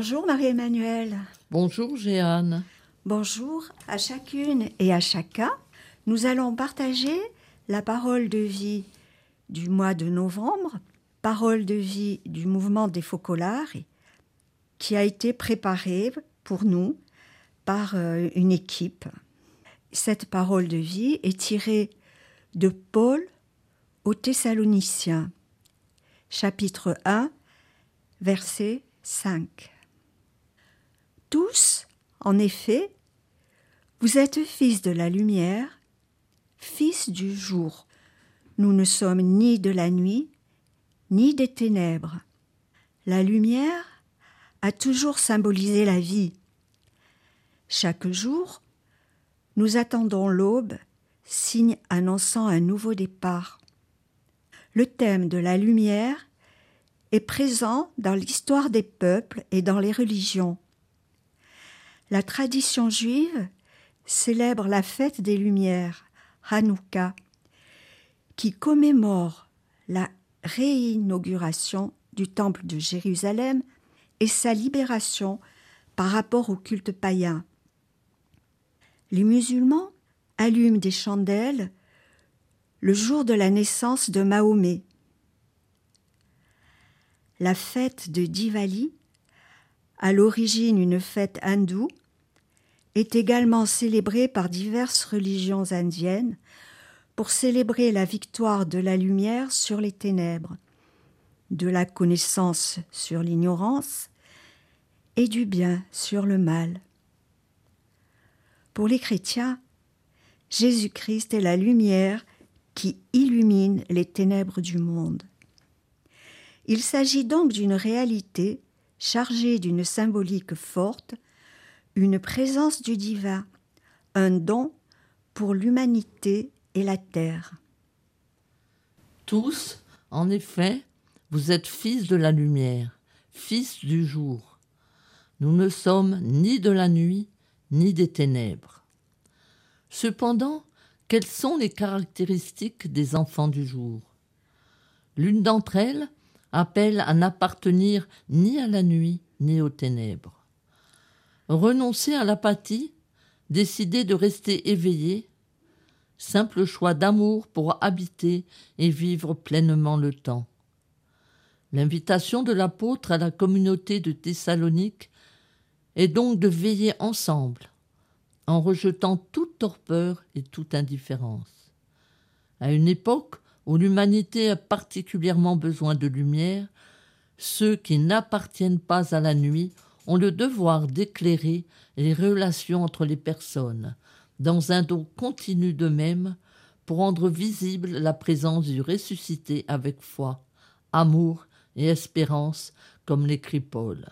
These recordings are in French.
Bonjour Marie-Emmanuelle. Bonjour Jeanne. Bonjour à chacune et à chacun. Nous allons partager la parole de vie du mois de novembre, parole de vie du mouvement des Focolars, qui a été préparée pour nous par euh, une équipe. Cette parole de vie est tirée de Paul aux Thessaloniciens, chapitre 1, verset 5. Tous, en effet, vous êtes fils de la lumière, fils du jour. Nous ne sommes ni de la nuit, ni des ténèbres. La lumière a toujours symbolisé la vie. Chaque jour, nous attendons l'aube, signe annonçant un nouveau départ. Le thème de la lumière est présent dans l'histoire des peuples et dans les religions. La tradition juive célèbre la fête des Lumières, Hanouka, qui commémore la réinauguration du temple de Jérusalem et sa libération par rapport au culte païen. Les musulmans allument des chandelles le jour de la naissance de Mahomet. La fête de Diwali, à l'origine une fête hindoue, est également célébrée par diverses religions indiennes pour célébrer la victoire de la lumière sur les ténèbres, de la connaissance sur l'ignorance et du bien sur le mal. Pour les chrétiens, Jésus-Christ est la lumière qui illumine les ténèbres du monde. Il s'agit donc d'une réalité chargée d'une symbolique forte, une présence du divin, un don pour l'humanité et la terre. Tous, en effet, vous êtes fils de la lumière, fils du jour. Nous ne sommes ni de la nuit, ni des ténèbres. Cependant, quelles sont les caractéristiques des enfants du jour? L'une d'entre elles appelle à n'appartenir ni à la nuit ni aux ténèbres. Renoncer à l'apathie, décider de rester éveillé, simple choix d'amour pour habiter et vivre pleinement le temps. L'invitation de l'apôtre à la communauté de Thessalonique est donc de veiller ensemble, en rejetant toute torpeur et toute indifférence. À une époque où l'humanité a particulièrement besoin de lumière, ceux qui n'appartiennent pas à la nuit ont le devoir d'éclairer les relations entre les personnes, dans un don continu d'eux-mêmes, pour rendre visible la présence du ressuscité avec foi, amour et espérance, comme l'écrit Paul.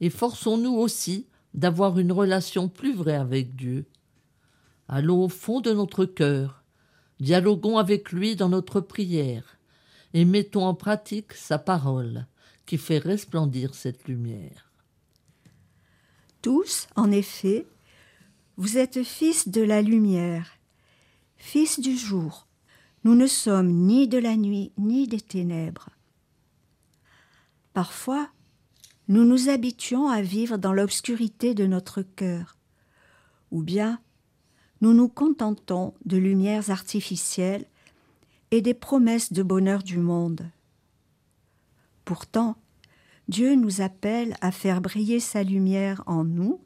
Efforçons-nous aussi d'avoir une relation plus vraie avec Dieu. Allons au fond de notre cœur, dialoguons avec lui dans notre prière, et mettons en pratique sa parole, qui fait resplendir cette lumière. Tous, en effet, vous êtes fils de la lumière, fils du jour. Nous ne sommes ni de la nuit ni des ténèbres. Parfois, nous nous habituons à vivre dans l'obscurité de notre cœur, ou bien nous nous contentons de lumières artificielles et des promesses de bonheur du monde. Pourtant, Dieu nous appelle à faire briller sa lumière en nous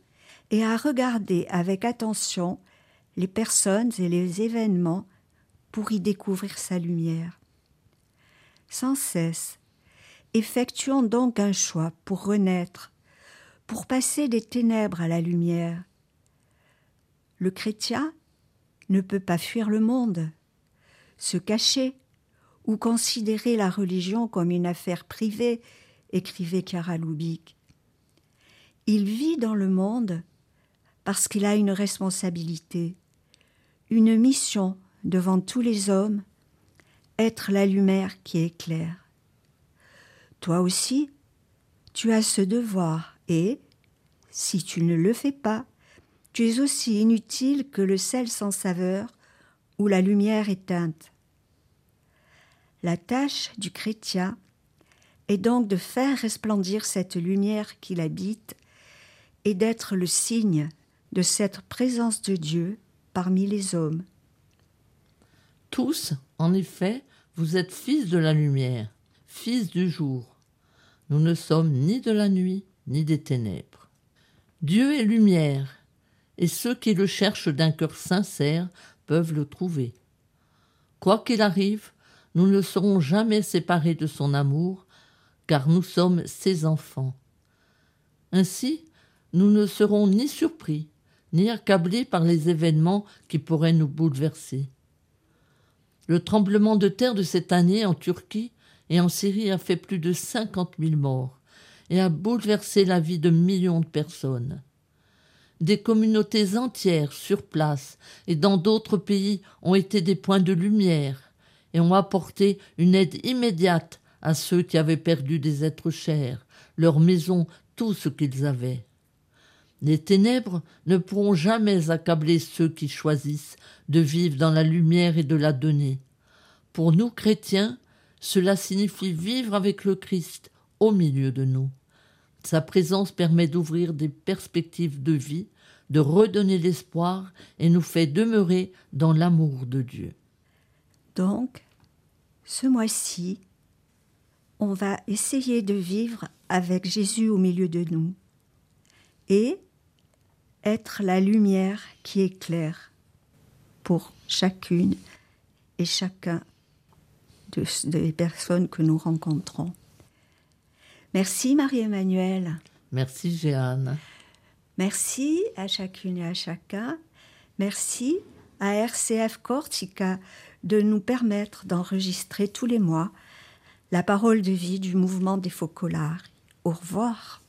et à regarder avec attention les personnes et les événements pour y découvrir sa lumière. Sans cesse, Effectuons donc un choix pour renaître, pour passer des ténèbres à la lumière. Le chrétien ne peut pas fuir le monde, se cacher ou considérer la religion comme une affaire privée, écrivait Chiara Lubick. Il vit dans le monde parce qu'il a une responsabilité, une mission devant tous les hommes, être la lumière qui éclaire. Toi aussi, tu as ce devoir et, si tu ne le fais pas, tu es aussi inutile que le sel sans saveur ou la lumière éteinte. La tâche du chrétien est donc de faire resplendir cette lumière qui l'habite et d'être le signe de cette présence de Dieu parmi les hommes. Tous, en effet, vous êtes fils de la lumière, fils du jour. Nous ne sommes ni de la nuit, ni des ténèbres. Dieu est lumière, et ceux qui le cherchent d'un cœur sincère peuvent le trouver. Quoi qu'il arrive, nous ne serons jamais séparés de son amour, car nous sommes ses enfants. Ainsi, nous ne serons ni surpris, ni accablés par les événements qui pourraient nous bouleverser. Le tremblement de terre de cette année en Turquie et en Syrie a fait plus de cinquante mille morts et a bouleversé la vie de millions de personnes. Des communautés entières sur place et dans d'autres pays ont été des points de lumière et ont apporté une aide immédiate à ceux qui avaient perdu des êtres chers, leurs maisons, tout ce qu'ils avaient. Les ténèbres ne pourront jamais accabler ceux qui choisissent de vivre dans la lumière et de la donner. Pour nous chrétiens, cela signifie vivre avec le Christ au milieu de nous. Sa présence permet d'ouvrir des perspectives de vie, de redonner l'espoir et nous fait demeurer dans l'amour de Dieu. Donc, ce mois-ci, on va essayer de vivre avec Jésus au milieu de nous et être la lumière qui éclaire pour chacune et chacun des personnes que nous rencontrons. Merci Marie-Emmanuelle. Merci Jeanne. Merci à chacune et à chacun. Merci à RCF Cortica de nous permettre d'enregistrer tous les mois la parole de vie du mouvement des Focolari. Au revoir.